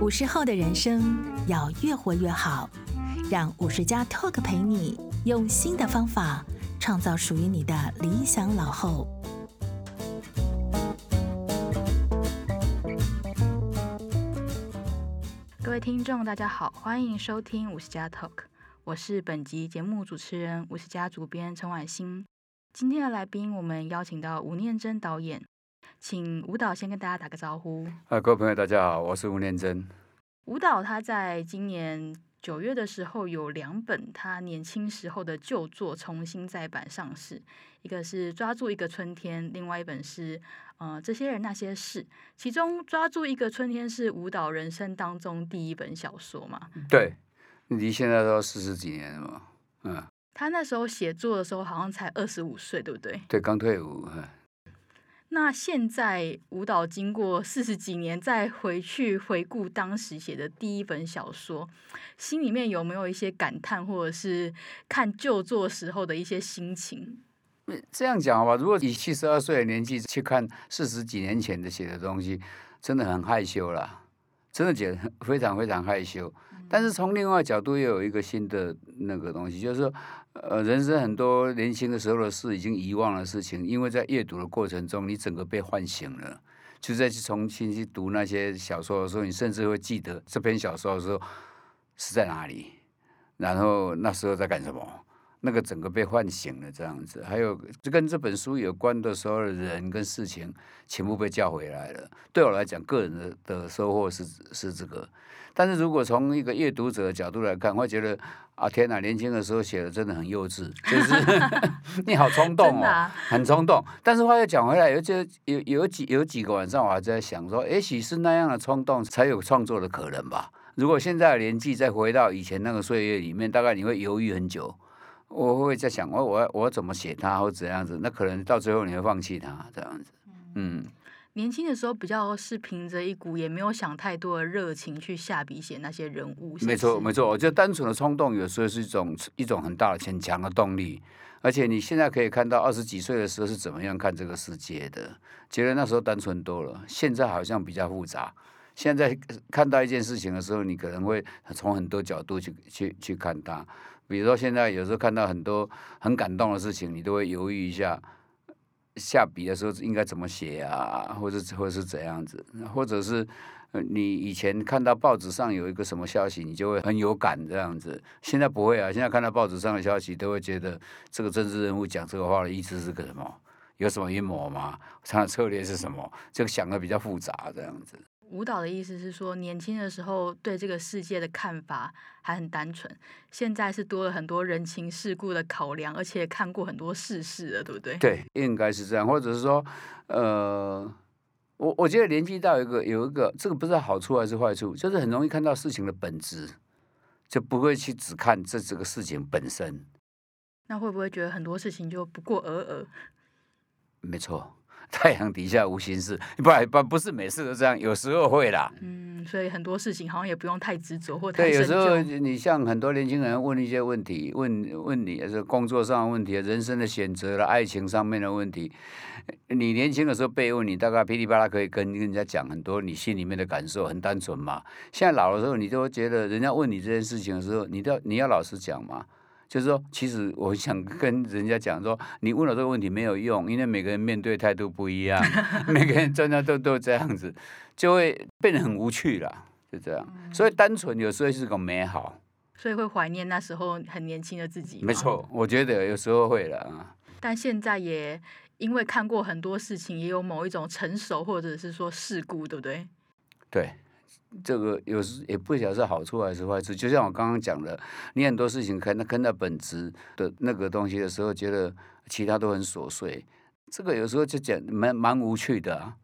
五十后的人生要越活越好，让五十加 Talk 陪你用新的方法创造属于你的理想老后。各位听众，大家好，欢迎收听五十加 Talk，我是本集节目主持人五十加主编陈婉欣。今天的来宾，我们邀请到吴念真导演。请舞蹈先跟大家打个招呼。啊，各位朋友，大家好，我是吴念真。舞蹈他在今年九月的时候有两本他年轻时候的旧作重新再版上市，一个是《抓住一个春天》，另外一本是呃这些人那些事。其中《抓住一个春天》是舞蹈人生当中第一本小说嘛？对，离现在都四十几年了嘛。嗯。他那时候写作的时候好像才二十五岁，对不对？对，刚退伍。嗯那现在舞蹈经过四十几年再回去回顾当时写的第一本小说，心里面有没有一些感叹，或者是看旧作时候的一些心情？这样讲吧，如果以七十二岁的年纪去看四十几年前的写的东西，真的很害羞啦，真的觉得非常非常害羞。但是从另外角度又有一个新的那个东西，就是说，呃，人生很多年轻的时候的事已经遗忘的事情，因为在阅读的过程中，你整个被唤醒了，就再去重新去读那些小说的时候，你甚至会记得这篇小说的时候是在哪里，然后那时候在干什么。那个整个被唤醒了，这样子，还有就跟这本书有关的所有的人跟事情，全部被叫回来了。对我来讲，个人的的收获是是这个。但是如果从一个阅读者的角度来看，我会觉得啊，天哪，年轻的时候写的真的很幼稚，就是 你好冲动哦，啊、很冲动。但是话又讲回来，有这有有几有几个晚上，我还在想说，也许是那样的冲动才有创作的可能吧。如果现在的年纪再回到以前那个岁月里面，大概你会犹豫很久。我会在想，我我我怎么写他，或怎样子？那可能到最后你会放弃他这样子。嗯，年轻的时候比较是凭着一股也没有想太多的热情去下笔写那些人物。没错没错，我觉得单纯的冲动有时候是一种一种很大的很强的动力。而且你现在可以看到二十几岁的时候是怎么样看这个世界的，觉得那时候单纯多了。现在好像比较复杂。现在看到一件事情的时候，你可能会从很多角度去去去看它。比如说，现在有时候看到很多很感动的事情，你都会犹豫一下，下笔的时候应该怎么写啊，或者或者是怎样子，或者是你以前看到报纸上有一个什么消息，你就会很有感这样子。现在不会啊，现在看到报纸上的消息，都会觉得这个政治人物讲这个话的意思是个什么？有什么阴谋吗？他的策略是什么？就想的比较复杂这样子。吴导的意思是说，年轻的时候对这个世界的看法还很单纯，现在是多了很多人情世故的考量，而且看过很多世事了，对不对？对，应该是这样，或者是说，呃，我我觉得年纪大有一个有一个，这个不知道好处还是坏处，就是很容易看到事情的本质，就不会去只看这这个事情本身。那会不会觉得很多事情就不过尔尔？没错。太阳底下无心事，不不不是每次都这样，有时候会啦。嗯，所以很多事情好像也不用太执着或太。对，有时候你像很多年轻人问一些问题，问问你是工作上的问题、人生的选择了、爱情上面的问题。你年轻的时候被问，你大概噼里啪啦可以跟人家讲很多你心里面的感受，很单纯嘛。现在老的时候，你就会觉得人家问你这件事情的时候，你都要你要老实讲嘛。就是说，其实我想跟人家讲说，你问了这个问题没有用，因为每个人面对态度不一样，每个人真的都都这样子，就会变得很无趣了，就这样。所以单纯有时候是个美好，所以会怀念那时候很年轻的自己。没错，我觉得有时候会了啊。但现在也因为看过很多事情，也有某一种成熟，或者是说世故，对不对？对。这个有时也不晓得是好处还是坏处，就像我刚刚讲的，你很多事情看那看到本质的那个东西的时候，觉得其他都很琐碎，这个有时候就讲蛮蛮无趣的啊。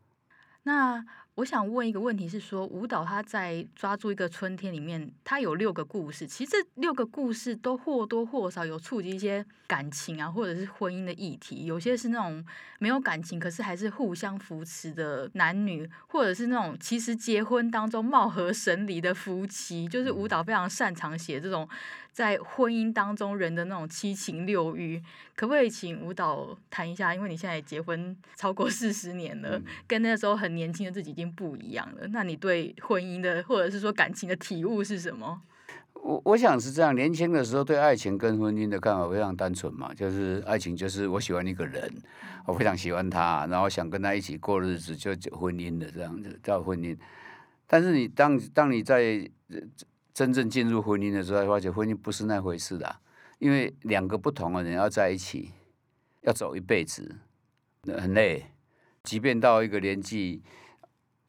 那。我想问一个问题是说，舞蹈他在抓住一个春天里面，他有六个故事，其实这六个故事都或多或少有触及一些感情啊，或者是婚姻的议题。有些是那种没有感情，可是还是互相扶持的男女，或者是那种其实结婚当中貌合神离的夫妻。就是舞蹈非常擅长写这种在婚姻当中人的那种七情六欲。可不可以请舞蹈谈一下？因为你现在结婚超过四十年了，跟那时候很年轻的自己已经。不一样了。那你对婚姻的或者是说感情的体悟是什么？我我想是这样，年轻的时候对爱情跟婚姻的看法非常单纯嘛，就是爱情就是我喜欢一个人，我非常喜欢他，然后想跟他一起过日子，就婚姻的这样子叫婚姻。但是你当当你在真正进入婚姻的时候，发现婚姻不是那回事的，因为两个不同的人要在一起，要走一辈子，很累，即便到一个年纪。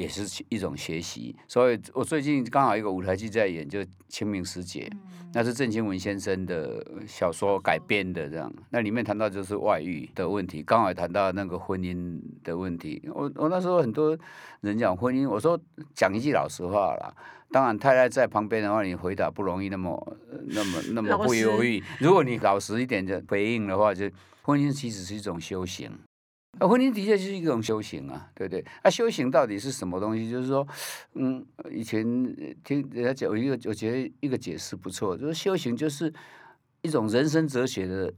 也是一种学习，所以我最近刚好一个舞台剧在演，就《清明时节》，那是郑清文先生的小说改编的，这样。那里面谈到就是外遇的问题，刚好谈到那个婚姻的问题。我我那时候很多人讲婚姻，我说讲一句老实话啦，当然太太在旁边的话，你回答不容易那么那么那么不犹豫。如果你老实一点的回应的话，就婚姻其实是一种修行。啊，婚姻的确是一种修行啊，对不对？啊，修行到底是什么东西？就是说，嗯，以前听人家讲一个，我觉得一个解释不错，就是修行就是一种人生哲学的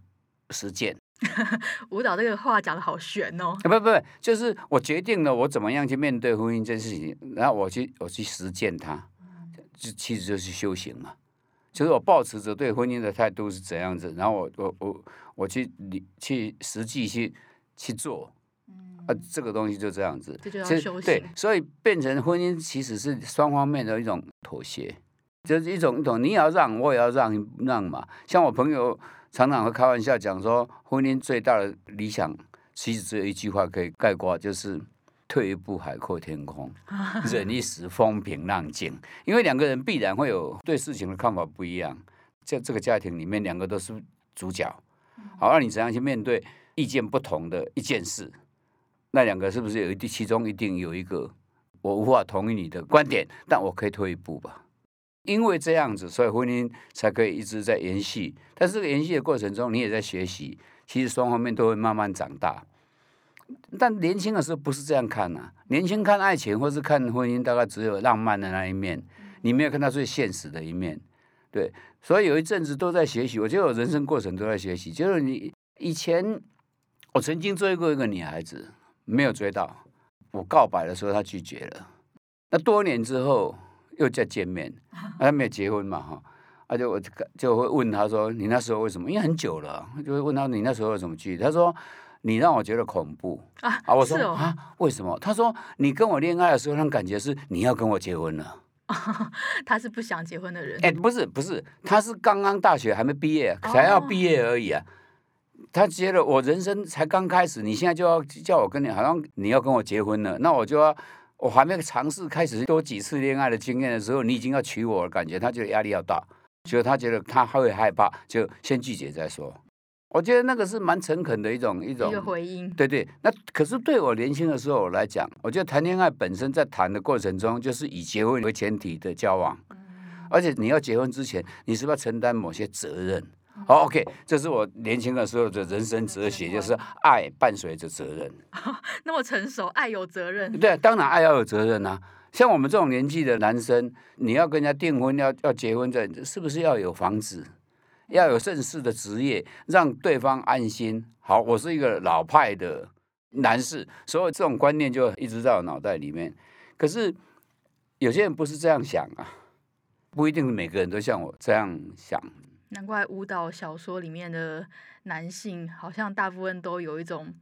实践。舞蹈这个话讲的好玄哦。不不不，就是我决定了我怎么样去面对婚姻这件事情，然后我去我去实践它，就其实就是修行嘛。就是我抱持着对婚姻的态度是怎样子，然后我我我我去你去实际去。去做，啊，这个东西就这样子，这就。对，所以变成婚姻其实是双方面的一种妥协，就是一种一种，你也要让，我也要让让嘛。像我朋友常常会开玩笑讲说，婚姻最大的理想其实只有一句话可以概括，就是退一步海阔天空，忍一时风平浪静。因为两个人必然会有对事情的看法不一样，在这个家庭里面，两个都是主角，好，那你怎样去面对？意见不同的一件事，那两个是不是有一其中一定有一个我无法同意你的观点，但我可以退一步吧？因为这样子，所以婚姻才可以一直在延续。但是这个延续的过程中，你也在学习，其实双方面都会慢慢长大。但年轻的时候不是这样看啊，年轻看爱情或是看婚姻，大概只有浪漫的那一面，你没有看到最现实的一面。对，所以有一阵子都在学习，我觉得我人生过程都在学习，就是你以前。我曾经追过一个女孩子，没有追到。我告白的时候，她拒绝了。那多年之后又再见面，她没有结婚嘛？哈，而且我就就会问她说：“你那时候为什么？因为很久了，就会问她你那时候为什么拒绝？”她说：“你让我觉得恐怖啊。”啊，我说：“啊，为什么？”她说：“你跟我恋爱的时候，那种感觉是你要跟我结婚了。”他是不想结婚的人。哎，不是不是，他是刚刚大学还没毕业，才要毕业而已啊。他觉得我人生才刚开始，你现在就要叫我跟你，好像你要跟我结婚了，那我就要，我还没尝试开始多几次恋爱的经验的时候，你已经要娶我了，感觉他觉得压力要大，所以他觉得他会害怕，就先拒绝再说。我觉得那个是蛮诚恳的一种一种一个回应。对对，那可是对我年轻的时候来讲，我觉得谈恋爱本身在谈的过程中，就是以结婚为前提的交往，而且你要结婚之前，你是不是要承担某些责任？好、oh，OK，这是我年轻的时候的人生哲学，就是爱伴随着责任。那么成熟，爱有责任。对，当然爱要有责任啊。像我们这种年纪的男生，你要跟人家订婚，要要结婚，这是不是要有房子，要有正式的职业，让对方安心？好，我是一个老派的男士，所以这种观念就一直在我脑袋里面。可是有些人不是这样想啊，不一定每个人都像我这样想。难怪舞蹈小说里面的男性好像大部分都有一种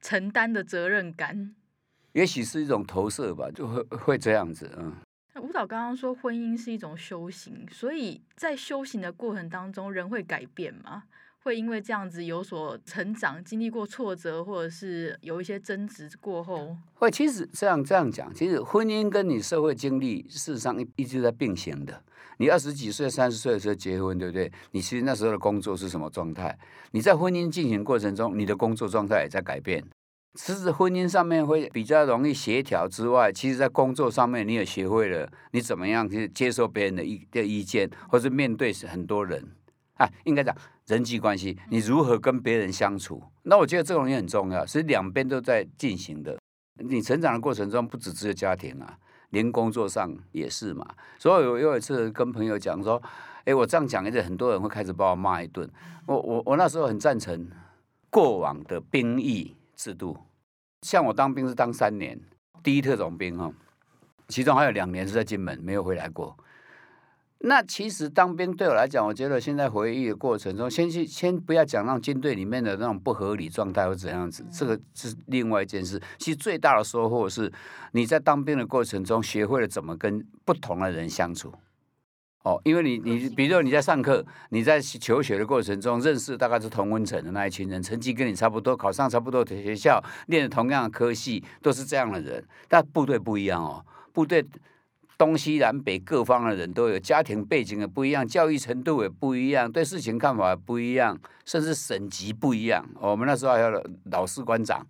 承担的责任感，也许是一种投射吧，就会会这样子。嗯，舞蹈刚刚说婚姻是一种修行，所以在修行的过程当中，人会改变吗？会因为这样子有所成长，经历过挫折，或者是有一些争执过后，会。其实这样这样讲，其实婚姻跟你社会经历事实上一一直在并行的。你二十几岁、三十岁的时候结婚，对不对？你其实那时候的工作是什么状态？你在婚姻进行过程中，你的工作状态也在改变。其实婚姻上面会比较容易协调之外，其实在工作上面，你也学会了你怎么样去接受别人的意的意见，或是面对很多人。啊，应该讲人际关系，你如何跟别人相处？那我觉得这东西很重要，是两边都在进行的。你成长的过程中，不只只有家庭啊，连工作上也是嘛。所以我有一次跟朋友讲说，哎，我这样讲，一直很多人会开始把我骂一顿。我我我那时候很赞成过往的兵役制度，像我当兵是当三年，第一特种兵哈，其中还有两年是在金门没有回来过。那其实当兵对我来讲，我觉得现在回忆的过程中，先去先不要讲让军队里面的那种不合理状态或怎样子，这个是另外一件事。其实最大的收获是，你在当兵的过程中学会了怎么跟不同的人相处。哦，因为你你比如说你在上课，你在求学的过程中认识大概是同温层的那一群人，成绩跟你差不多，考上差不多的学校，念的同样的科系，都是这样的人。但部队不一样哦，部队。东西南北各方的人都有，家庭背景也不一样，教育程度也不一样，对事情看法也不一样，甚至省级不一样。我们那时候还有老士官长，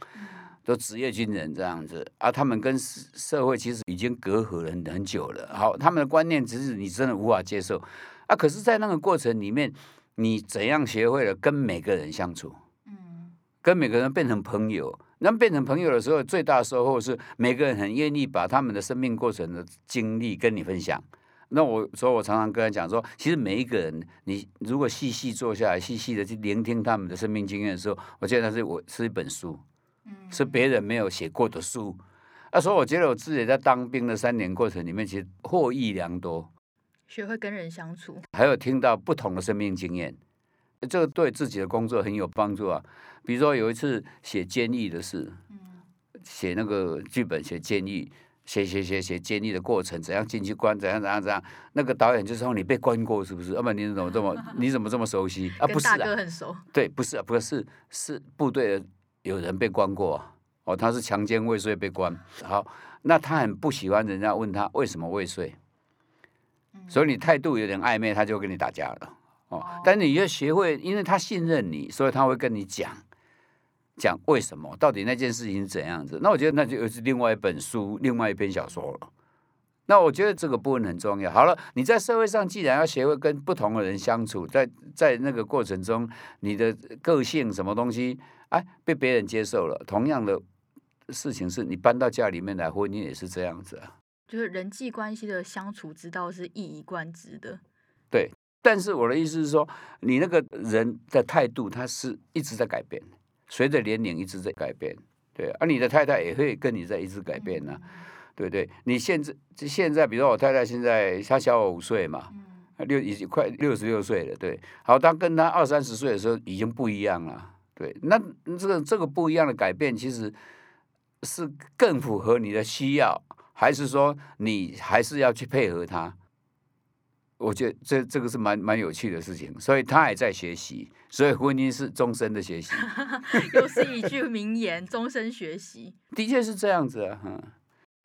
都职业军人这样子啊，他们跟社会其实已经隔阂了很很久了。好，他们的观念只是你真的无法接受啊。可是，在那个过程里面，你怎样学会了跟每个人相处？嗯，跟每个人变成朋友。那变成朋友的时候，最大的收获是每个人很愿意把他们的生命过程的经历跟你分享。那我所以，我常常跟他讲说，其实每一个人，你如果细细坐下来，细细的去聆听他们的生命经验的时候，我觉得是我是一本书，是别人没有写过的书。那所以，我觉得我自己在当兵的三年过程里面，其实获益良多，学会跟人相处，还有听到不同的生命经验。这个对自己的工作很有帮助啊！比如说有一次写监狱的事，写那个剧本，写监狱，写写写写监狱的过程，怎样进去关，怎样怎样怎样。那个导演就说：“你被关过是不是？要不然你怎么这么 你怎么这么熟悉啊？”不是啊，很熟。对，不是啊，不是是部队的有人被关过哦，他是强奸未遂被关。好，那他很不喜欢人家问他为什么未遂，所以你态度有点暧昧，他就跟你打架了。哦，但你要学会，因为他信任你，所以他会跟你讲，讲为什么，到底那件事情是怎样子。那我觉得那就又是另外一本书，另外一篇小说了。那我觉得这个部分很重要。好了，你在社会上既然要学会跟不同的人相处，在在那个过程中，你的个性什么东西，哎，被别人接受了。同样的事情是你搬到家里面来，婚姻也是这样子啊。就是人际关系的相处之道是一以贯之的。对。但是我的意思是说，你那个人的态度，他是一直在改变，随着年龄一直在改变，对。而你的太太也会跟你在一直改变呢、啊，对不对？你现在现在，比如说我太太现在她小我五岁嘛，六已经快六十六岁了，对。好，当跟她二三十岁的时候已经不一样了，对。那这个这个不一样的改变，其实是更符合你的需要，还是说你还是要去配合她？我觉得这这个是蛮蛮有趣的事情，所以他还在学习，所以婚姻是终身的学习。又是一句名言，终身学习。的确是这样子啊。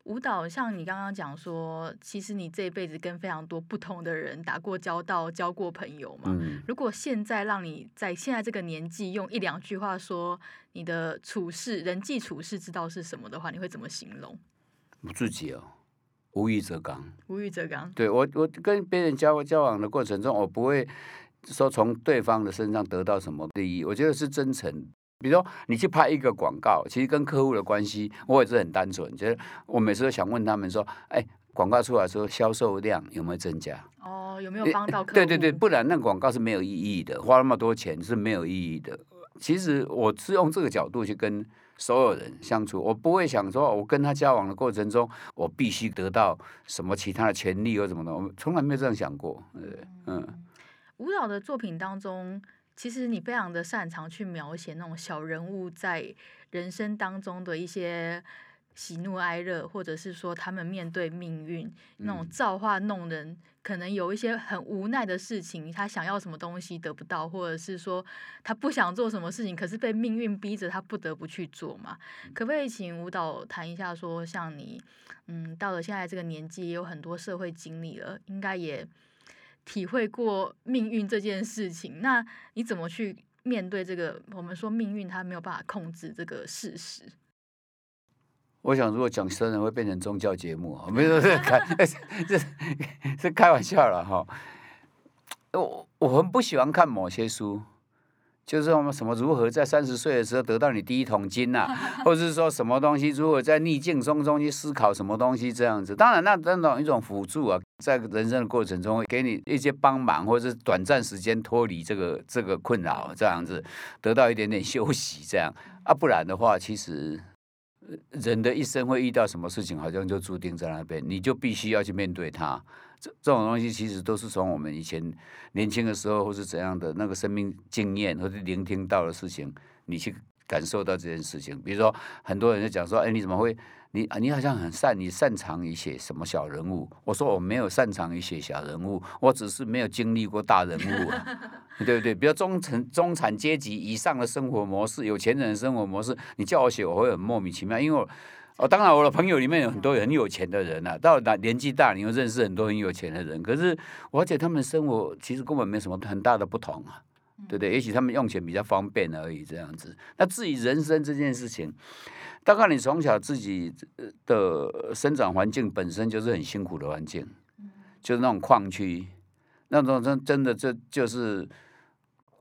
舞蹈像你刚刚讲说，其实你这一辈子跟非常多不同的人打过交道，交过朋友嘛。嗯。如果现在让你在现在这个年纪用一两句话说你的处事、人际处事之道是什么的话，你会怎么形容？我自己哦。无欲则刚，无欲则刚。对我，我跟别人交交往的过程中，我不会说从对方的身上得到什么利益。我觉得是真诚。比如说，你去拍一个广告，其实跟客户的关系，我也是很单纯。就是我每次都想问他们说：“哎，广告出来之后，销售量有没有增加？哦，有没有帮到客户？对对对，不然那广告是没有意义的，花那么多钱是没有意义的。其实我是用这个角度去跟。所有人相处，我不会想说，我跟他交往的过程中，我必须得到什么其他的权利或什么的，我从来没有这样想过。嗯，舞蹈的作品当中，其实你非常的擅长去描写那种小人物在人生当中的一些。喜怒哀乐，或者是说他们面对命运那种造化弄人，可能有一些很无奈的事情，他想要什么东西得不到，或者是说他不想做什么事情，可是被命运逼着他不得不去做嘛？可不可以请舞蹈谈一下，说像你，嗯，到了现在这个年纪，也有很多社会经历了，应该也体会过命运这件事情，那你怎么去面对这个？我们说命运它没有办法控制这个事实。我想，如果讲生人会变成宗教节目啊，没有是开，是是开玩笑了哈。我我很不喜欢看某些书，就是我们什么如何在三十岁的时候得到你第一桶金呐，或者是说什么东西如何在逆境中中去思考什么东西这样子。当然，那那种一种辅助啊，在人生的过程中会给你一些帮忙，或者是短暂时间脱离这个这个困扰，这样子得到一点点休息，这样啊，不然的话，其实。人的一生会遇到什么事情，好像就注定在那边，你就必须要去面对它。这这种东西其实都是从我们以前年轻的时候，或是怎样的那个生命经验，或者聆听到的事情，你去感受到这件事情。比如说，很多人就讲说：“哎，你怎么会？你你好像很擅，你擅长于写什么小人物？”我说：“我没有擅长于写小人物，我只是没有经历过大人物啊，对不对？比如中层中产阶级以上的生活模式，有钱人的生活模式，你叫我写，我会很莫名其妙，因为我。”哦，当然，我的朋友里面有很多很有钱的人呐、啊。到了年纪大，你又认识很多很有钱的人。可是，我觉得他们的生活其实根本没什么很大的不同啊，对不对？也许他们用钱比较方便而已，这样子。那至于人生这件事情，大概你从小自己的生长环境本身就是很辛苦的环境，就是那种矿区，那种真真的这就是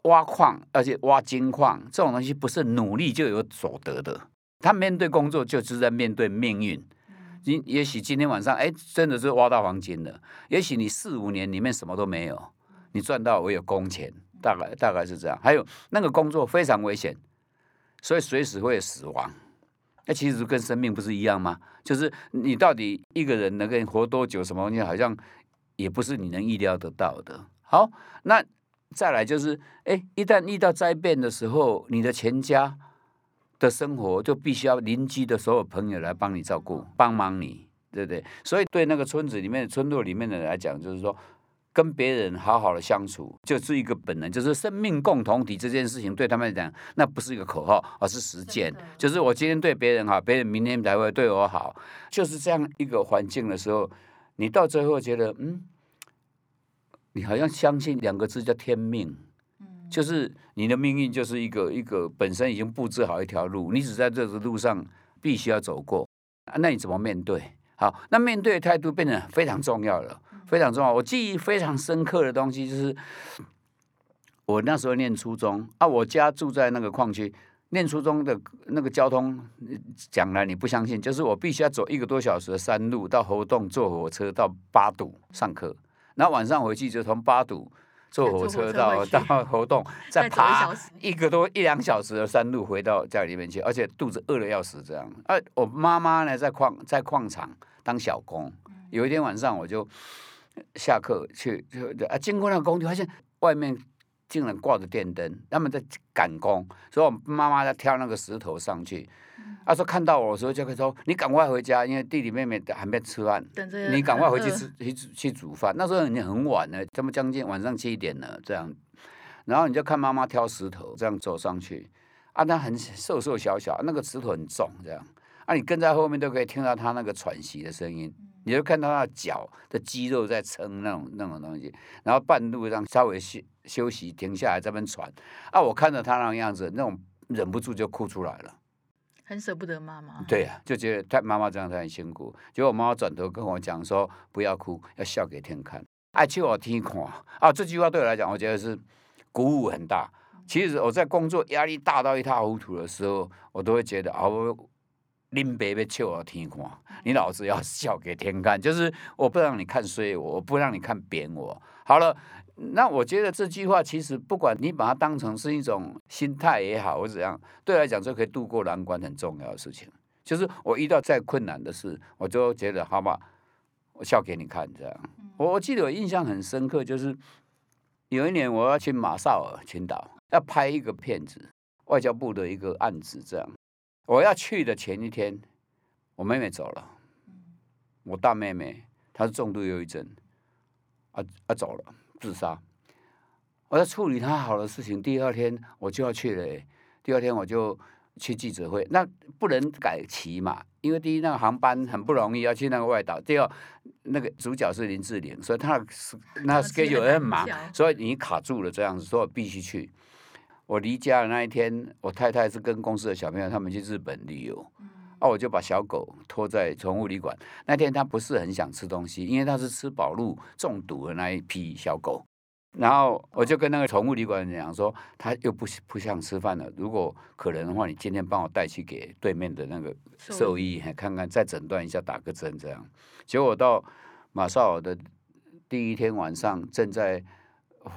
挖矿，而且挖金矿这种东西不是努力就有所得的。他面对工作就是在面对命运，你也许今天晚上哎，真的是挖到黄金了，也许你四五年里面什么都没有，你赚到我有工钱，大概大概是这样。还有那个工作非常危险，所以随时会死亡。那其实跟生命不是一样吗？就是你到底一个人能够活多久，什么东西好像也不是你能意料得到的。好，那再来就是哎，一旦遇到灾变的时候，你的全家。的生活就必须要邻居的所有朋友来帮你照顾，帮忙你，对不对？所以对那个村子里面、村落里面的人来讲，就是说跟别人好好的相处，就是一个本能，就是生命共同体这件事情，对他们来讲，那不是一个口号，而是实践。就是我今天对别人好，别人明天才会对我好，就是这样一个环境的时候，你到最后觉得，嗯，你好像相信两个字叫天命。就是你的命运就是一个一个本身已经布置好一条路，你只在这个路上必须要走过，那你怎么面对？好，那面对的态度变得非常重要了，非常重要。我记忆非常深刻的东西就是，我那时候念初中啊，我家住在那个矿区，念初中的那个交通讲来你不相信，就是我必须要走一个多小时的山路到猴洞坐火车到八堵上课，然后晚上回去就从八堵。坐火车到 车 到活动，再爬一个多一两小时的山路回到家里面去，而且肚子饿的要死这样。啊，我妈妈呢在矿在矿场当小工。有一天晚上我就下课去就啊经过那个工地，发现外面竟然挂着电灯，他们在赶工，所以我妈妈在挑那个石头上去。他说看到我的时候就会说：“你赶快回家，因为弟弟妹妹还没吃饭，你赶快回去吃去去煮饭。”那时候已经很晚了，这么将近晚上七点了这样。然后你就看妈妈挑石头这样走上去，啊，她很瘦瘦小小，那个石头很重这样。啊，你跟在后面都可以听到她那个喘息的声音，你就看到她的脚的肌肉在撑那种那种东西。然后半路上稍微休休息停下来这边喘。啊，我看着她那个样子，那种忍不住就哭出来了。很舍不得妈妈，对呀、啊，就觉得他妈妈这样他很辛苦。结果我妈妈转头跟我讲说：“不要哭，要笑给天看，爱笑我天看。”啊，这句话对我来讲，我觉得是鼓舞很大。其实我在工作压力大到一塌糊涂的时候，我都会觉得啊，我林北被笑我天看，你老子要笑给天看，就是我不让你看衰我，我不让你看扁我。好了。那我觉得这句话其实不管你把它当成是一种心态也好，或怎样，对我来讲就可以度过难关很重要的事情。就是我遇到再困难的事，我就觉得好吧，我笑给你看这样。我我记得我印象很深刻，就是有一年我要去马绍尔群岛，要拍一个片子，外交部的一个案子这样。我要去的前一天，我妹妹走了，我大妹妹她是重度忧郁症，啊啊走了。自杀，我在处理他好的事情。第二天我就要去了，第二天我就去记者会。那不能改期嘛？因为第一，那个航班很不容易要去那个外岛；第二，那个主角是林志玲，所以他那 schedule 很忙，所以你卡住了这样子，所以我必须去。我离家的那一天，我太太是跟公司的小朋友他们去日本旅游。啊！我就把小狗拖在宠物旅馆。那天它不是很想吃东西，因为它是吃饱路中毒的那一批小狗。然后我就跟那个宠物旅馆讲说，它又不不想吃饭了。如果可能的话，你今天帮我带去给对面的那个兽医看看，再诊断一下，打个针这样。结果我到马绍尔的第一天晚上，正在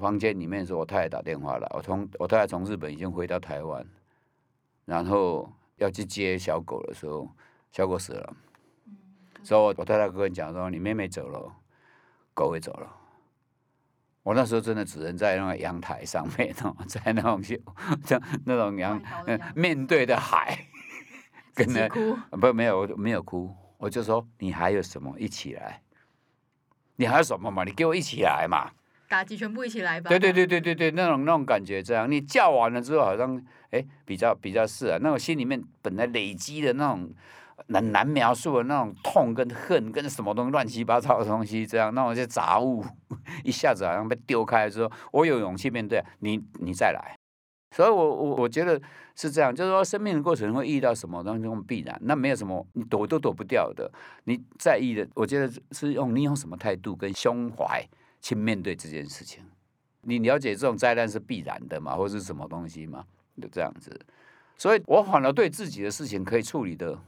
房间里面的时候，我太太打电话了。我从我太太从日本已经回到台湾，然后。要去接小狗的时候，小狗死了，所以我我太太跟我讲说，你妹妹走了，狗也走了。我那时候真的只能在那个阳台上面哦，在那种像那种阳面对的海，跟那哭不没有我没有哭，我就说你还有什么一起来，你还有什么嘛？你给我一起来嘛！打击全部一起来吧！对对对对对对，那种那种感觉这样，你叫完了之后好像哎比较比较是啊，那种心里面本来累积的那种。难难描述的那种痛跟恨跟什么东西乱七八糟的东西，这样那种些杂物 一下子好像被丢开之后，我有勇气面对你，你再来。所以我我我觉得是这样，就是说生命的过程会遇到什么东西，必然那没有什么你躲都躲不掉的。你在意的，我觉得是用你用什么态度跟胸怀去面对这件事情。你了解这种灾难是必然的嘛，或是什么东西嘛，就这样子。所以我反而对自己的事情可以处理的。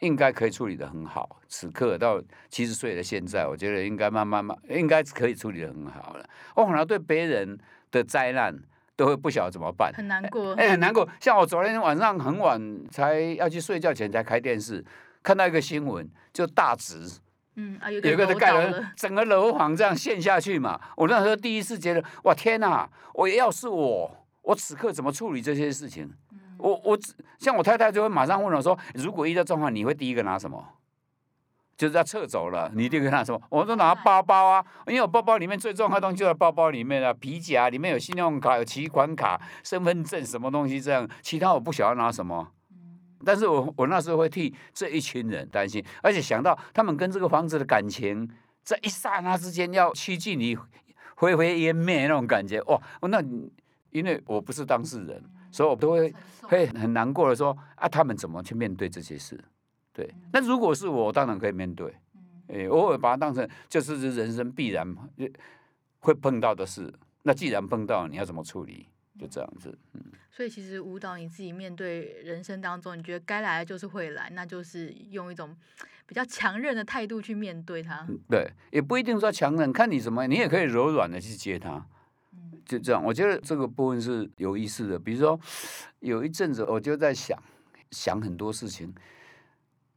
应该可以处理的很好。此刻到七十岁的现在，我觉得应该慢慢慢，应该可以处理的很好了。我反而对别人的灾难都会不晓得怎么办，很难过，哎、欸，很难过。像我昨天晚上很晚才要去睡觉前才开电视，看到一个新闻，就大直，嗯啊，有一个盖了 整个楼房这样陷下去嘛。我那时候第一次觉得，哇天哪！我要是我，我此刻怎么处理这些事情？我我像我太太就会马上问我说：“如果遇到状况，你会第一个拿什么？就是要撤走了，你第一个拿什么？”我说：“拿包包啊，因为我包包里面最重要的东西就在包包里面啊，皮夹里面有信用卡、有提款卡、身份证什么东西这样，其他我不晓得拿什么。但是我我那时候会替这一群人担心，而且想到他们跟这个房子的感情，在一刹那之间要趋近于灰飞烟灭那种感觉哇！那因为我不是当事人。”所以，我都会会很难过的说啊，他们怎么去面对这些事？对，那如果是我，当然可以面对。哎，偶尔把它当成就是人生必然会碰到的事。那既然碰到，你要怎么处理？就这样子。嗯。所以，其实舞蹈你自己面对人生当中，你觉得该来的就是会来，那就是用一种比较强韧的态度去面对它。对，也不一定说强韧，看你怎么，你也可以柔软的去接它。就这样，我觉得这个部分是有意思的。比如说，有一阵子我就在想，想很多事情。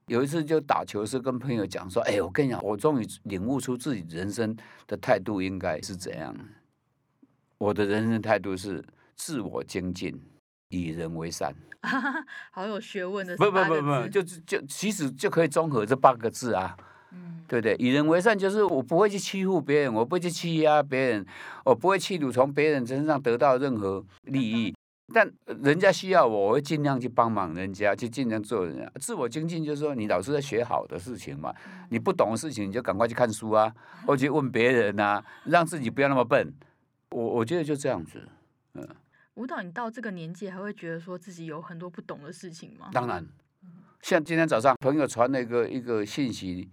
有一次就打球是跟朋友讲说：“哎，我跟你讲，我终于领悟出自己人生的态度应该是怎样。我的人生态度是自我精进，以人为善。”好有学问的。不不不不，就就其实就可以综合这八个字啊。对不对？以人为善，就是我不会去欺负别人，我不会去欺压别人，我不会企图从别人身上得到任何利益。但人家需要我，我会尽量去帮忙人家，去尽量做人家。自我精进就是说，你老是在学好的事情嘛，你不懂的事情，你就赶快去看书啊，或去问别人啊，让自己不要那么笨。我我觉得就这样子。嗯，舞蹈，你到这个年纪还会觉得说自己有很多不懂的事情吗？当然，像今天早上朋友传了一个一个信息。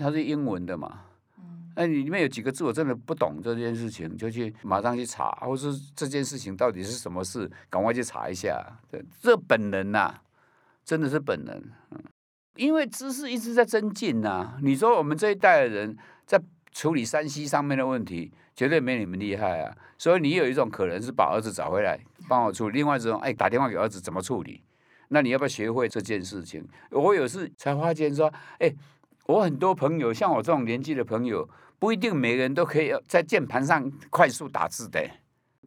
它是英文的嘛？那你里面有几个字我真的不懂这件事情，就去马上去查，或是这件事情到底是什么事，赶快去查一下。对，这本能呐，真的是本能。嗯，因为知识一直在增进呐。你说我们这一代的人在处理山西上面的问题，绝对没你们厉害啊。所以你有一种可能是把儿子找回来帮我处理，另外一种哎打电话给儿子怎么处理？那你要不要学会这件事情？我有事才发现说，哎。我很多朋友，像我这种年纪的朋友，不一定每个人都可以在键盘上快速打字的，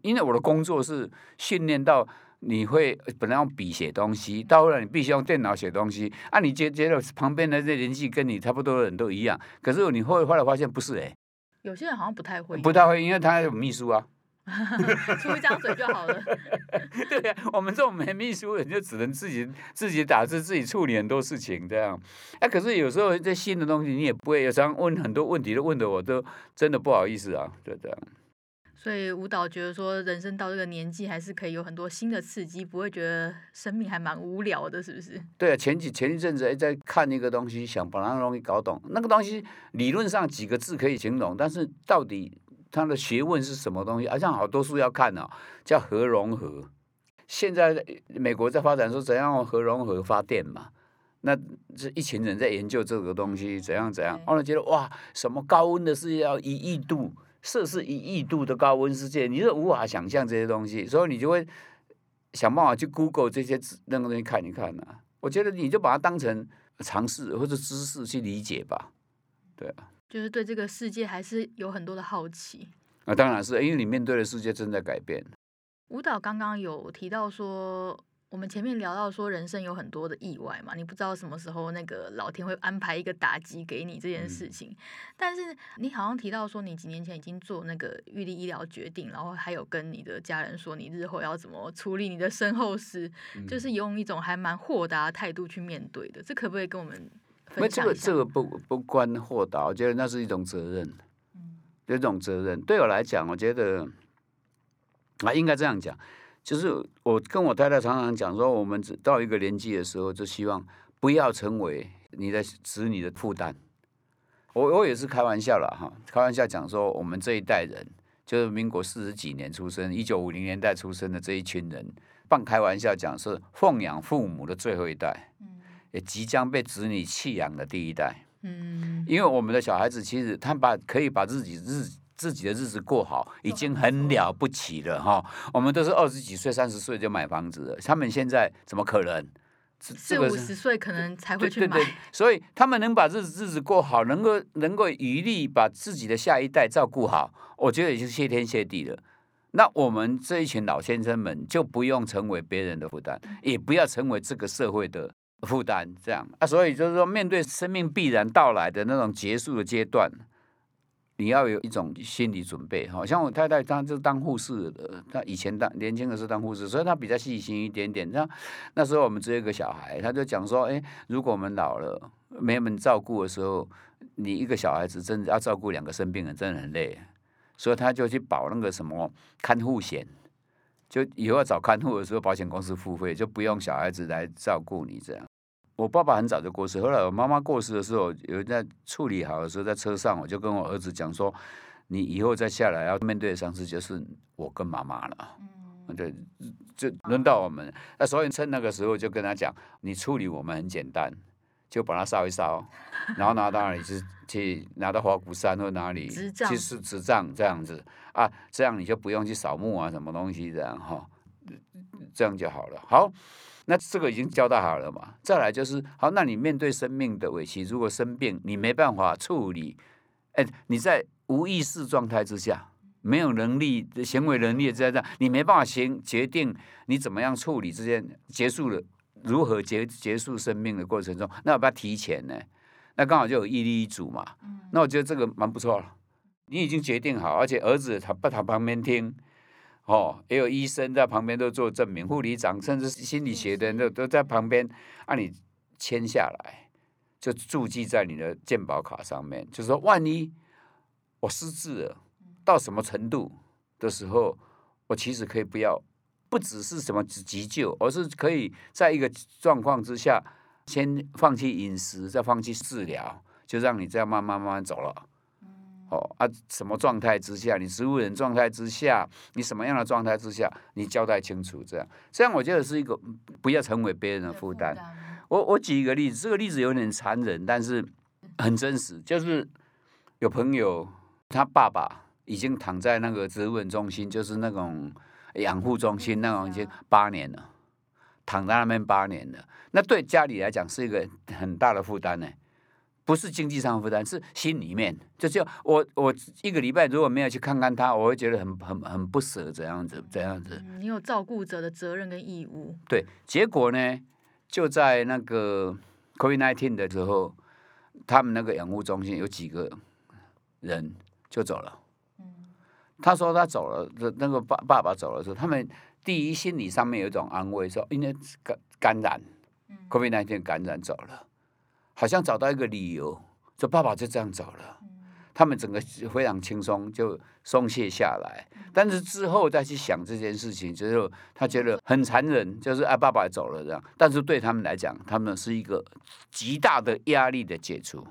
因为我的工作是训练到你会本来用笔写东西，到后来你必须用电脑写东西。啊，你觉觉得旁边的这年纪跟你差不多的人都一样，可是你会后来发现不是哎，有些人好像不太会，不太会，因为他有秘书啊。出一张嘴就好了。对呀，我们这种没秘书的人就只能自己自己打字，自己处理很多事情这样。哎，可是有时候这新的东西你也不会，有时候问很多问题都问的我都真的不好意思啊，就这样。所以舞蹈觉得说，人生到这个年纪还是可以有很多新的刺激，不会觉得生命还蛮无聊的，是不是？对啊，前几前一阵子在看一个东西，想把那个东西搞懂。那个东西理论上几个字可以形容，但是到底。它的学问是什么东西？好像好多书要看哦，叫核融合。现在美国在发展说怎样用核融合发电嘛？那这一群人在研究这个东西，怎样怎样？后来觉得哇，什么高温的是要一亿度摄氏一亿度的高温世界，你是无法想象这些东西，所以你就会想办法去 Google 这些那个东西看一看呢、啊。我觉得你就把它当成尝试或者知识去理解吧，对啊。就是对这个世界还是有很多的好奇。啊，当然是，因为你面对的世界正在改变。舞蹈刚刚有提到说。我们前面聊到说，人生有很多的意外嘛，你不知道什么时候那个老天会安排一个打击给你这件事情。嗯、但是你好像提到说，你几年前已经做那个预立医疗决定，然后还有跟你的家人说，你日后要怎么处理你的身后事，嗯、就是用一种还蛮豁达的态度去面对的。这可不可以跟我们分享？这个这个不不关豁达，我觉得那是一种责任，嗯，有一种责任。对我来讲，我觉得啊，应该这样讲。就是我跟我太太常常讲说，我们到一个年纪的时候，就希望不要成为你的子女的负担。我我也是开玩笑了哈，开玩笑讲说，我们这一代人，就是民国四十几年出生，一九五零年代出生的这一群人，半开玩笑讲是奉养父母的最后一代，也即将被子女弃养的第一代。嗯，因为我们的小孩子其实他把可以把自己日自己的日子过好已经很了不起了哈，我们都是二十几岁、三十岁就买房子了，他们现在怎么可能？四五十岁可能才会去买。对对对，所以他们能把日子日子过好，能够能够余力把自己的下一代照顾好，我觉得也是谢天谢地了。那我们这一群老先生们就不用成为别人的负担，也不要成为这个社会的负担，这样啊。所以就是说，面对生命必然到来的那种结束的阶段。你要有一种心理准备，好像我太太她就当护士的，她以前当年轻的时候当护士，所以她比较细心一点点。那那时候我们只有一个小孩，她就讲说，哎，如果我们老了没人照顾的时候，你一个小孩子真的要照顾两个生病人，真的很累。所以她就去保那个什么看护险，就以后要找看护的时候，保险公司付费，就不用小孩子来照顾你这样。我爸爸很早就过世，后来我妈妈过世的时候，有人在处理好的时候，在车上我就跟我儿子讲说：“你以后再下来要面对的丧事就是我跟妈妈了。”嗯，对，就轮到我们。那所以趁那个时候就跟他讲：“你处理我们很简单，就把它烧一烧，然后拿到哪里去去拿到花鼓山或哪里去是执葬这样子啊，这样你就不用去扫墓啊，什么东西这样哈，这样就好了。”好。那这个已经交代好了嘛？再来就是好，那你面对生命的尾期，如果生病你没办法处理，哎，你在无意识状态之下，没有能力的行为能力在这，你没办法行决定你怎么样处理这件结束了，如何结结束生命的过程中，那要不要提前呢？那刚好就有毅力一组嘛。那我觉得这个蛮不错了，你已经决定好，而且儿子他不他旁边听。哦，也有医生在旁边都做证明，护理长甚至心理学的人都都在旁边，让你签下来，就注记在你的健保卡上面。就是说，万一我失智了到什么程度的时候，我其实可以不要，不只是什么急救，而是可以在一个状况之下，先放弃饮食，再放弃治疗，就让你这样慢慢慢慢走了。哦啊，什么状态之下？你植物人状态之下，你什么样的状态之下？你交代清楚，这样，这样我觉得是一个不要成为别人的负担。我我举一个例子，这个例子有点残忍，但是很真实。就是有朋友他爸爸已经躺在那个植物人中心，就是那种养护中心那种已经八年了，躺在那边八年了。那对家里来讲是一个很大的负担呢。不是经济上的负担，是心里面。就就我我一个礼拜如果没有去看看他，我会觉得很很很不舍，这样子这样子。你有照顾者的责任跟义务。对，结果呢，就在那个 COVID-19 的时候，他们那个养护中心有几个人就走了。嗯他说他走了，那个爸爸爸走了之后，他们第一心理上面有一种安慰，说因为感感染，COVID-19 感染走了。好像找到一个理由，说爸爸就这样走了，他们整个非常轻松，就松懈下来。但是之后再去想这件事情，就是他觉得很残忍，就是啊，爸爸走了这样。但是对他们来讲，他们是一个极大的压力的解除。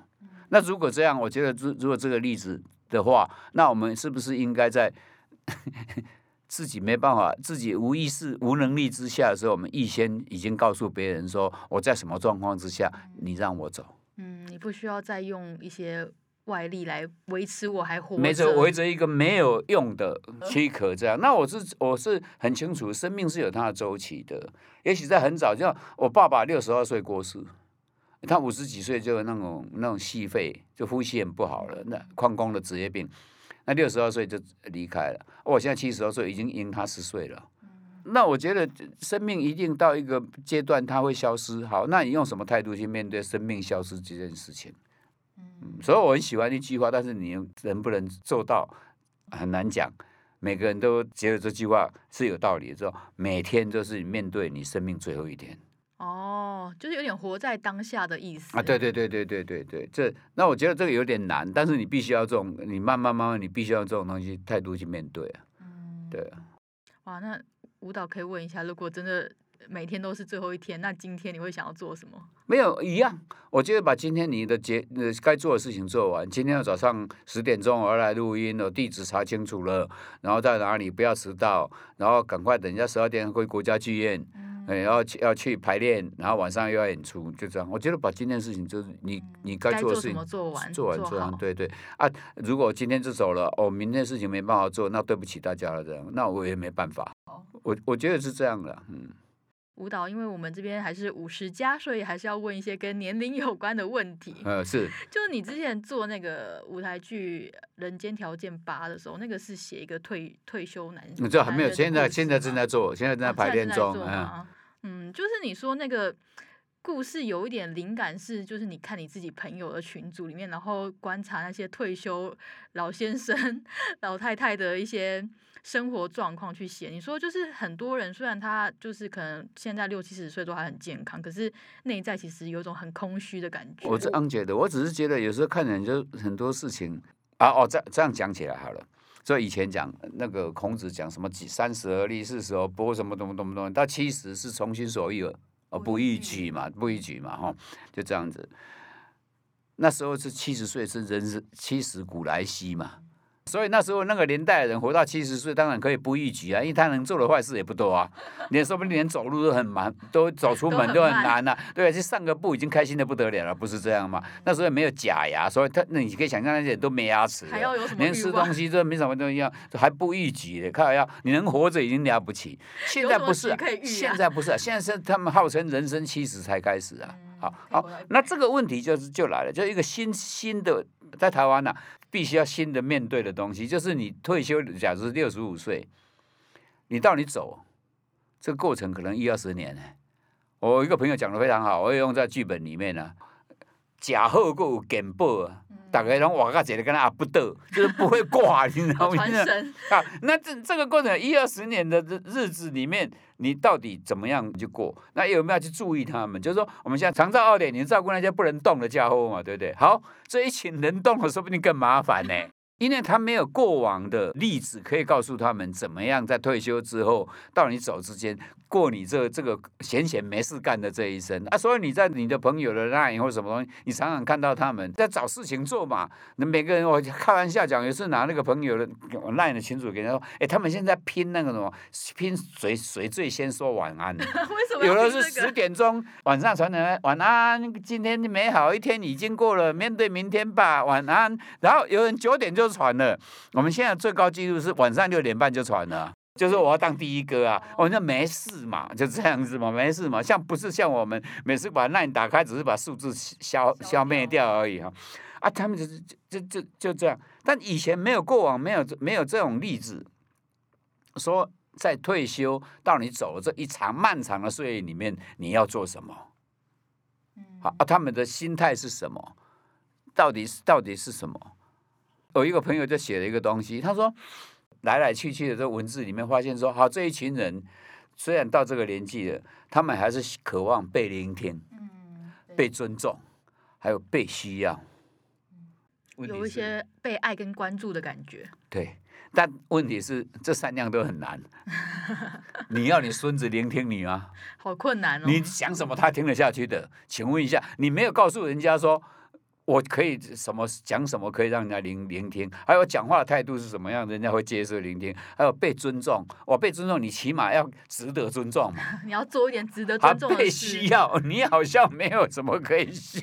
那如果这样，我觉得，如如果这个例子的话，那我们是不是应该在自己没办法、自己无意识、无能力之下的时候，我们预先已经告诉别人说，我在什么状况之下，你让我走。嗯，你不需要再用一些外力来维持我还活着，没错，围着一个没有用的躯壳这样。那我是我是很清楚，生命是有它的周期的。也许在很早，就像我爸爸六十二岁过世，他五十几岁就有那种那种细肺，就呼吸很不好了，那矿工的职业病。那六十二岁就离开了。我现在七十二岁，已经赢他十岁了。那我觉得生命一定到一个阶段，它会消失。好，那你用什么态度去面对生命消失这件事情？嗯，所以我很喜欢一句话，但是你能不能做到很难讲。每个人都觉得这句话是有道理的，说每天都是面对你生命最后一天。哦，就是有点活在当下的意思啊！对对对对对对对，这那我觉得这个有点难，但是你必须要这种，你慢慢慢慢，你必须要这种东西态度去面对啊。嗯，对啊。哇，那舞蹈可以问一下，如果真的每天都是最后一天，那今天你会想要做什么？没有一样，我觉得把今天你的节呃该做的事情做完。今天要早上十点钟我要来录音，了地址查清楚了，然后在哪里不要迟到，然后赶快等一下十二点回国家剧院。嗯然后要去排练，然后晚上又要演出，就这样。我觉得把今天事情就是你你该做的事情做完，做完做完，对对啊。如果今天就走了，哦，明天事情没办法做，那对不起大家了，这样，那我也没办法。我我觉得是这样的，嗯。舞蹈，因为我们这边还是五十加，所以还是要问一些跟年龄有关的问题。呃，是。就是你之前做那个舞台剧《人间条件八》的时候，那个是写一个退退休男，你知道还没有？现在现在正在做，现在正在排练中。嗯。嗯，就是你说那个故事有一点灵感是，就是你看你自己朋友的群组里面，然后观察那些退休老先生、老太太的一些生活状况去写。你说就是很多人虽然他就是可能现在六七十岁都还很健康，可是内在其实有种很空虚的感觉。我这样觉得，我只是觉得有时候看人就很多事情啊，哦，这这样讲起来好了。所以以前讲那个孔子讲什么几三十而立，四十而播什么东东东，到七十是从心所欲而不逾矩嘛，不逾矩嘛，哈，就这样子。那时候是七十岁是人是七十古来稀嘛。所以那时候那个年代的人活到七十岁，当然可以不逾矩啊，因为他能做的坏事也不多啊。连说不定连走路都很忙，都走出门都很难呐、啊。对，去散个步已经开心的不得了了，不是这样吗？那时候也没有假牙，所以他那你可以想象那些人都没牙齿，连吃东西都没什么东西，还不逾矩的，看要你能活着已经了不起。现在不是、啊，现在不是、啊，现在是他们号称人生七十才开始啊。好好，那这个问题就是就来了，就一个新新的在台湾呢、必须要新的面对的东西，就是你退休，假如六十五岁，你到你走，这个过程可能一二十年呢。我一个朋友讲的非常好，我也用在剧本里面呢。假后够简报啊，大概让瓦嘎姐的跟他阿不得，就是不会挂，你知道吗？啊，那这这个过程一二十年的日日子里面，你到底怎么样去过？那有没有去注意他们？就是说，我们现在长照二点零，照顾那些不能动的家伙嘛，对不对？好，这一群能动的，说不定更麻烦呢。因为他没有过往的例子可以告诉他们怎么样在退休之后到你走之间过你这这个闲闲没事干的这一生啊，所以你在你的朋友的 line 或什么东西，你常常看到他们在找事情做嘛。那每个人我开玩笑讲，有时拿那个朋友的 line 的群主给他说，哎，他们现在拼那个什么，拼谁谁最先说晚安。为什么？有的是十点钟晚上传来晚安，今天美好一天已经过了，面对明天吧，晚安。然后有人九点就。传了，我们现在最高纪录是晚上六点半就传了，就是我要当第一个啊！我说没事嘛，就这样子嘛，没事嘛。像不是像我们每次把 LINE 打开，只是把数字消消灭掉而已哈。啊，他们就是就就就这样。但以前没有过往，没有没有这种例子，说在退休到你走了这一长漫长的岁月里面，你要做什么？好啊，他们的心态是什么？到底是到底是什么？有一个朋友就写了一个东西，他说来来去去的这文字里面，发现说，好，这一群人虽然到这个年纪了，他们还是渴望被聆听，被尊重，还有被需要，有一些被爱跟关注的感觉。对，但问题是这三样都很难。你要你孙子聆听你吗？好困难哦。你想什么他听得下去的？请问一下，你没有告诉人家说。我可以什么讲什么可以让人家聆聆听，还有讲话的态度是什么样，人家会接受聆听，还有被尊重。我被尊重，你起码要值得尊重嘛。你要做一点值得尊重的事。被需要，你好像没有什么可以需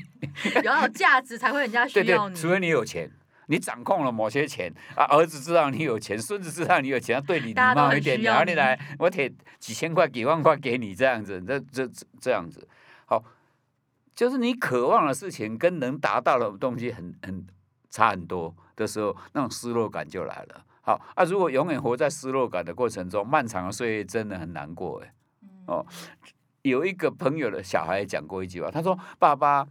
要。有有价值才会人家需要你。对对，除非你有钱，你掌控了某些钱啊，儿子知道你有钱，孙子知道你有钱，要对你礼貌一点，然后你来，我贴几千块、几万块给你，这样子，这这这样子，好。就是你渴望的事情跟能达到的东西很很差很多的时候，那种失落感就来了。好啊，如果永远活在失落感的过程中，漫长的岁月真的很难过哎。哦，有一个朋友的小孩讲过一句话，他说：“爸爸。”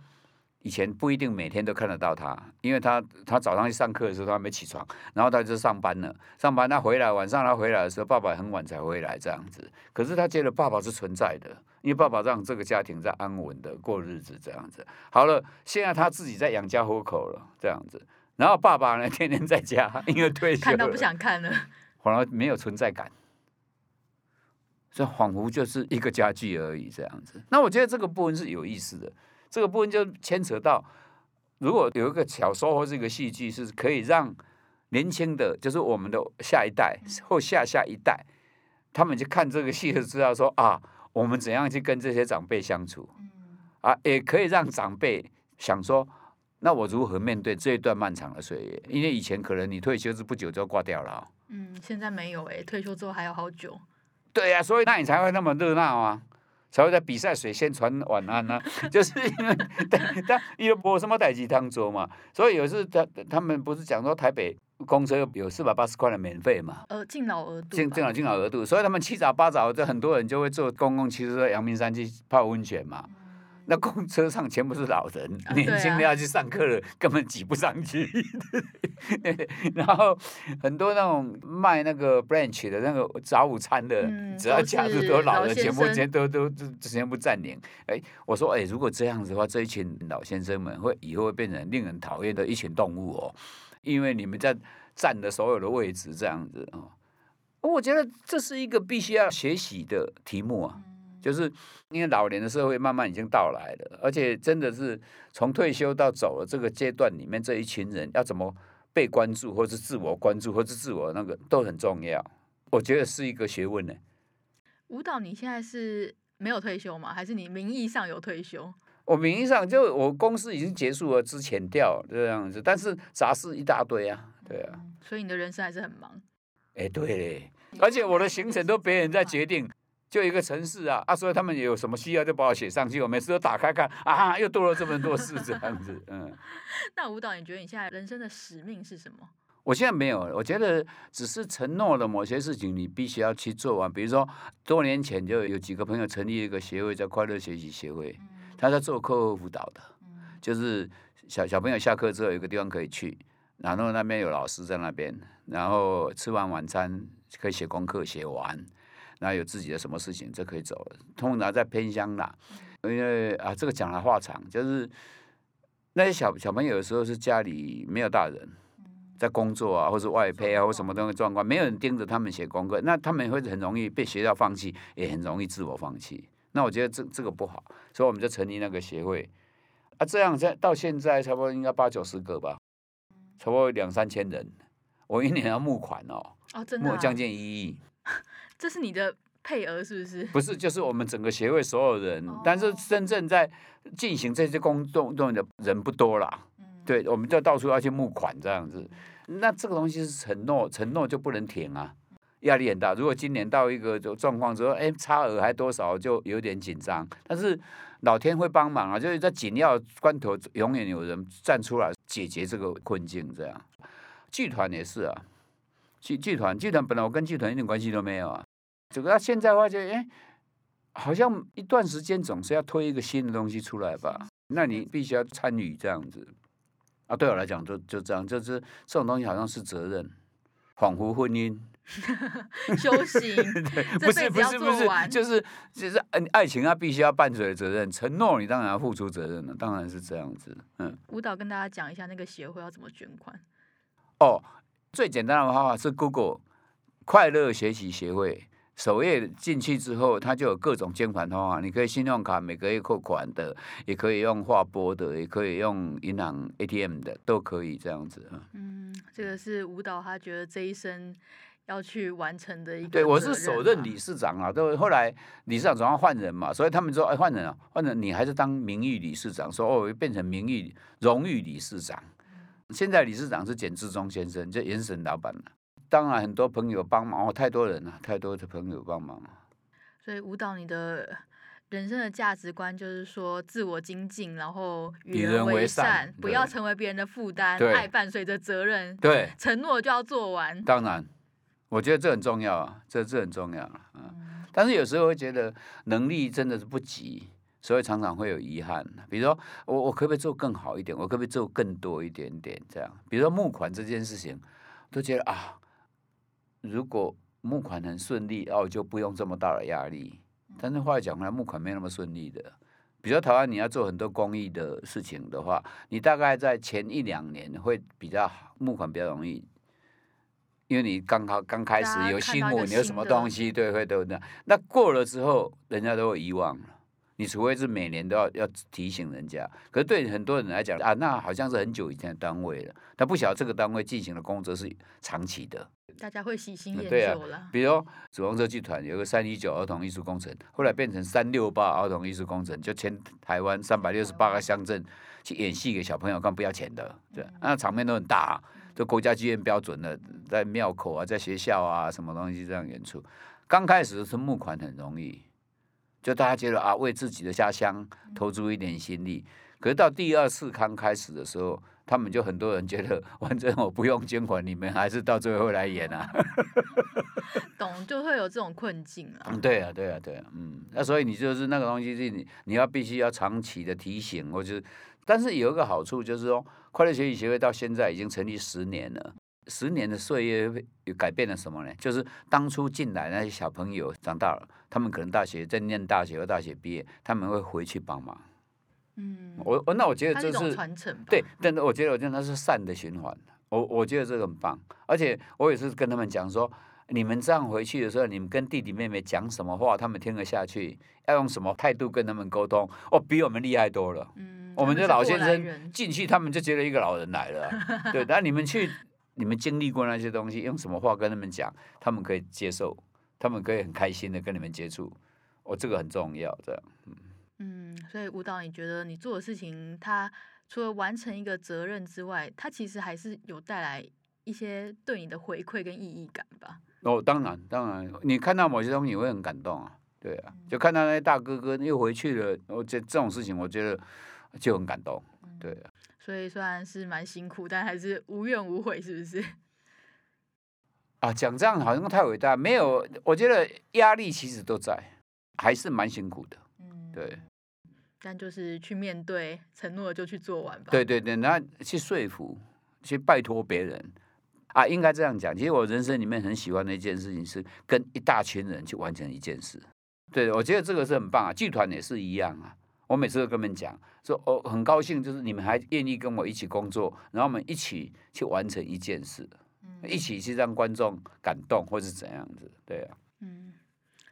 以前不一定每天都看得到他，因为他他早上去上课的时候他还没起床，然后他就上班了。上班他回来，晚上他回来的时候，爸爸很晚才回来这样子。可是他觉得爸爸是存在的，因为爸爸让这个家庭在安稳的过日子这样子。好了，现在他自己在养家糊口了这样子，然后爸爸呢天天在家，因为退休了，看到不想看了，反而没有存在感，这仿佛就是一个家具而已这样子。那我觉得这个部分是有意思的。这个部分就牵扯到，如果有一个小说或是一个戏剧，是可以让年轻的，就是我们的下一代或下下一代，他们去看这个戏，就知道说啊，我们怎样去跟这些长辈相处，啊，也可以让长辈想说，那我如何面对这一段漫长的岁月？因为以前可能你退休是不久就挂掉了，嗯，现在没有哎，退休之后还有好久。对呀，所以那你才会那么热闹啊。才会在比赛水先传晚安呢、啊，就是因为 他因为我什么代志当做嘛，所以有时他他们不是讲说台北公车有四百八十块的免费嘛，呃，敬老额度，敬敬老敬老额度，所以他们七早八早，就很多人就会坐公共汽车到阳明山去泡温泉嘛。那公车上全部是老人，啊、年轻的要去上课了，啊、根本挤不上去。然后很多那种卖那个 branch 的那个早午餐的，嗯、只要假日都老人全部全都都都全部占领。哎，我说哎，如果这样子的话，这一群老先生们会以后会变成令人讨厌的一群动物哦，因为你们在占的所有的位置这样子哦。我觉得这是一个必须要学习的题目啊。就是因为老年的社会慢慢已经到来了，而且真的是从退休到走了这个阶段里面，这一群人要怎么被关注，或是自我关注，或是自我那个都很重要。我觉得是一个学问呢。舞蹈，你现在是没有退休吗？还是你名义上有退休？我名义上就我公司已经结束了，之前调这样子，但是杂事一大堆啊，对啊。所以你的人生还是很忙。哎，对嘞，而且我的行程都别人在决定。就一个城市啊，啊，所以他们也有什么需要就把我写上去，我每次都打开看，啊，又多了这么多事这样子，嗯。那舞蹈，你觉得你现在人生的使命是什么？我现在没有，我觉得只是承诺了某些事情，你必须要去做完。比如说，多年前就有几个朋友成立一个协会，叫快乐学习协会，他在做课后辅导的，就是小小朋友下课之后有个地方可以去，然后那边有老师在那边，然后吃完晚餐可以写功课，写完。然后有自己的什么事情就可以走了。通常在偏乡啦，因为啊，这个讲来话长，就是那些小小朋友有时候是家里没有大人在工作啊，或是外配啊，或什么东西状况，没有人盯着他们写功课，那他们会很容易被学校放弃，也很容易自我放弃。那我觉得这这个不好，所以我们就成立那个协会啊，这样在到现在差不多应该八九十个吧，差不多两三千人，我一年要募款哦，哦，真的，募将近一亿。这是你的配额是不是？不是，就是我们整个协会所有人，哦、但是真正在进行这些工作动的人不多啦。嗯、对，我们就到处要去募款这样子。那这个东西是承诺，承诺就不能停啊，压力很大。如果今年到一个状况之后，哎，差额还多少，就有点紧张。但是老天会帮忙啊，就是在紧要关头，永远有人站出来解决这个困境。这样，剧团也是啊。剧剧团，剧团本来我跟剧团一点关系都没有啊，这个他现在发觉，哎，好像一段时间总是要推一个新的东西出来吧？那你必须要参与这样子啊。对我来讲，就就这样，就是这种东西好像是责任，恍惚婚姻，修行，对，不是不是不是，就是就是爱爱情，它必须要伴随责任，承诺你当然要付出责任了，当然是这样子。嗯，舞蹈跟大家讲一下那个协会要怎么捐款哦。最简单的方法是 Google 快乐学习协会，首页进去之后，它就有各种捐款方法，你可以信用卡每个月扣款的，也可以用划拨的，也可以用银行 ATM 的，都可以这样子。嗯，这个是舞蹈，他觉得这一生要去完成的一个。对，我是首任理事长啊，都后来理事长总要换人嘛，所以他们说，哎，换人啊，换人，你还是当名誉理事长，说哦，变成名誉荣誉理事长。现在理事长是简志忠先生，就原神老板了。当然，很多朋友帮忙哦，太多人了，太多的朋友帮忙。所以舞蹈，你的人生的价值观就是说，自我精进，然后与人为善，不要成为别人的负担，对爱伴随着责任，对，承诺就要做完。当然，我觉得这很重要啊，这这很重要啊。嗯，但是有时候会觉得能力真的是不及，所以常常会有遗憾。比如说，我我可不可以做更好一点？我可不可以做更多一点点？这样，比如说募款这件事情，都觉得啊。如果募款很顺利，哦，就不用这么大的压力。但是话讲回来，募款没那么顺利的。比如台湾，你要做很多公益的事情的话，你大概在前一两年会比较好，募款比较容易，因为你刚好刚开始有新闻，你有什么东西，对，会都那。那过了之后，人家都会遗忘了。你除非是每年都要要提醒人家，可是对很多人来讲啊，那好像是很久以前的单位了，他不晓得这个单位进行的工作是长期的。大家会喜新厌旧了。对啊，比如紫光社剧团有个三一九儿童艺术工程，后来变成三六八儿童艺术工程，就全台湾三百六十八个乡镇去演戏给小朋友看，不要钱的，对，那场面都很大，就国家剧院标准的，在庙口啊，在学校啊，什么东西这样演出。刚开始是募款很容易。就大家觉得啊，为自己的家乡投注一点心力，可是到第二次刚开始的时候，他们就很多人觉得，反正我不用捐款，你们还是到最后会来演啊。懂，就会有这种困境啊。嗯，对啊，对啊，对啊，嗯，那所以你就是那个东西，是你你要必须要长期的提醒，或者，但是有一个好处就是说，快乐学习协会到现在已经成立十年了。十年的岁月有改变了什么呢？就是当初进来那些小朋友长大了，他们可能大学在念大学或大学毕业，他们会回去帮忙。嗯，我我那我觉得这是传承。对，但是我觉得我觉得那是善的循环。我我觉得这个很棒，而且我也是跟他们讲说，你们这样回去的时候，你们跟弟弟妹妹讲什么话，他们听得下去，要用什么态度跟他们沟通，哦，比我们厉害多了。嗯，我们的老先生进去，他们就觉得一个老人来了。对，那你们去。你们经历过那些东西，用什么话跟他们讲，他们可以接受，他们可以很开心的跟你们接触。哦，这个很重要，这样。嗯，嗯，所以舞蹈，你觉得你做的事情，它除了完成一个责任之外，它其实还是有带来一些对你的回馈跟意义感吧？哦，当然，当然，你看到某些东西，你会很感动啊。对啊，就看到那些大哥哥又回去了，我这这种事情，我觉得就很感动。对啊。所以虽然是蛮辛苦，但还是无怨无悔，是不是？啊，讲这样好像太伟大，没有，我觉得压力其实都在，还是蛮辛苦的。嗯，对。但就是去面对，承诺就去做完吧。对对对，然后去说服，去拜托别人啊，应该这样讲。其实我人生里面很喜欢的一件事情是跟一大群人去完成一件事。对，我觉得这个是很棒啊，剧团也是一样啊。我每次都跟他们讲，说我很高兴，就是你们还愿意跟我一起工作，然后我们一起去完成一件事，嗯、一起去让观众感动，或是怎样子，对啊。嗯，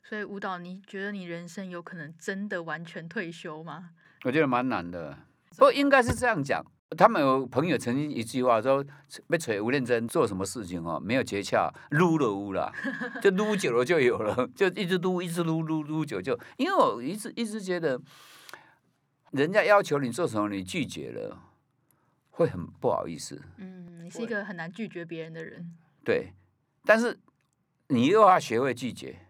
所以舞蹈，你觉得你人生有可能真的完全退休吗？我觉得蛮难的，不过应该是这样讲。他们有朋友曾经一句话说：“没吹吴念真做什么事情哦，没有诀窍，撸了撸了，就撸久了就有了，就一直撸，一直撸，撸撸久就。”因为我一直一直觉得。人家要求你做什么，你拒绝了，会很不好意思。嗯，你是一个很难拒绝别人的人。对，但是你又要学会拒绝，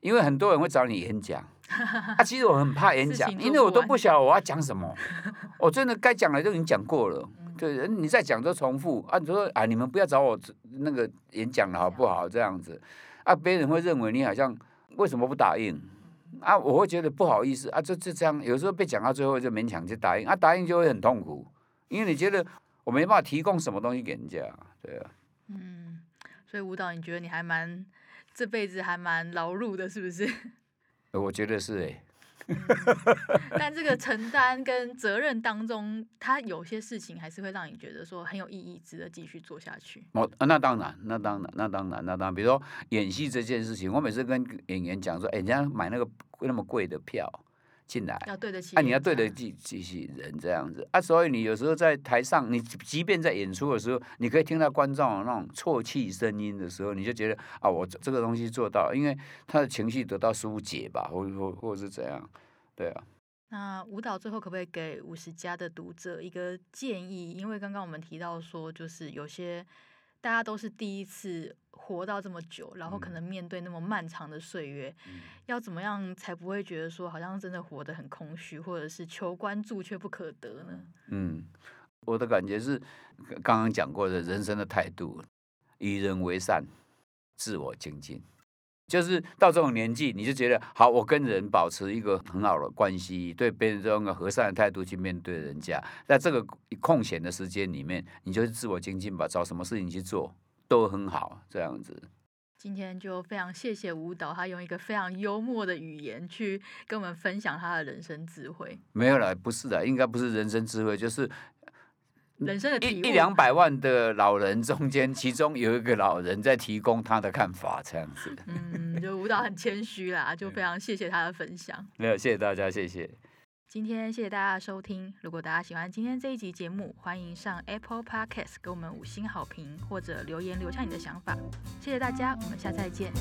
因为很多人会找你演讲。啊，其实我很怕演讲，因为我都不晓得我要讲什么。我真的该讲的都已经讲过了，对，你再讲都重复啊。你说啊，你们不要找我那个演讲了，好不好？这样子啊，别人会认为你好像为什么不答应？啊，我会觉得不好意思啊，就就这样，有时候被讲到最后就勉强去答应啊，答应就会很痛苦，因为你觉得我没办法提供什么东西给人家，对啊。嗯，所以舞蹈，你觉得你还蛮这辈子还蛮劳碌的，是不是？我觉得是哎、嗯、但这个承担跟责任当中，他有些事情还是会让你觉得说很有意义，值得继续做下去。哦，那当然，那当然，那当然，那当然。比如说演戏这件事情，我每次跟演员讲说，哎，人家买那个那么贵的票。进来要对得起，啊，你要对得起这些人这样子啊，所以你有时候在台上，你即便在演出的时候，你可以听到观众那种啜泣声音的时候，你就觉得啊，我这个东西做到了，因为他的情绪得到疏解吧，或或或是怎样，对啊。那舞蹈最后可不可以给五十加的读者一个建议？因为刚刚我们提到说，就是有些。大家都是第一次活到这么久，然后可能面对那么漫长的岁月，嗯、要怎么样才不会觉得说好像真的活得很空虚，或者是求关注却不可得呢？嗯，我的感觉是刚刚讲过的人生的态度，与人为善，自我精进。就是到这种年纪，你就觉得好，我跟人保持一个很好的关系，对别人这种和善的态度去面对人家，在这个空闲的时间里面，你就是自我精进吧，找什么事情去做都很好，这样子。今天就非常谢谢舞蹈，他用一个非常幽默的语言去跟我们分享他的人生智慧。没有啦，不是的，应该不是人生智慧，就是。人生的一一两百万的老人中间，其中有一个老人在提供他的看法，这样子。嗯，就舞蹈很谦虚啦，就非常谢谢他的分享。没有，谢谢大家，谢谢。今天谢谢大家的收听。如果大家喜欢今天这一集节目，欢迎上 Apple Podcast 给我们五星好评，或者留言留下你的想法。谢谢大家，我们下次再见。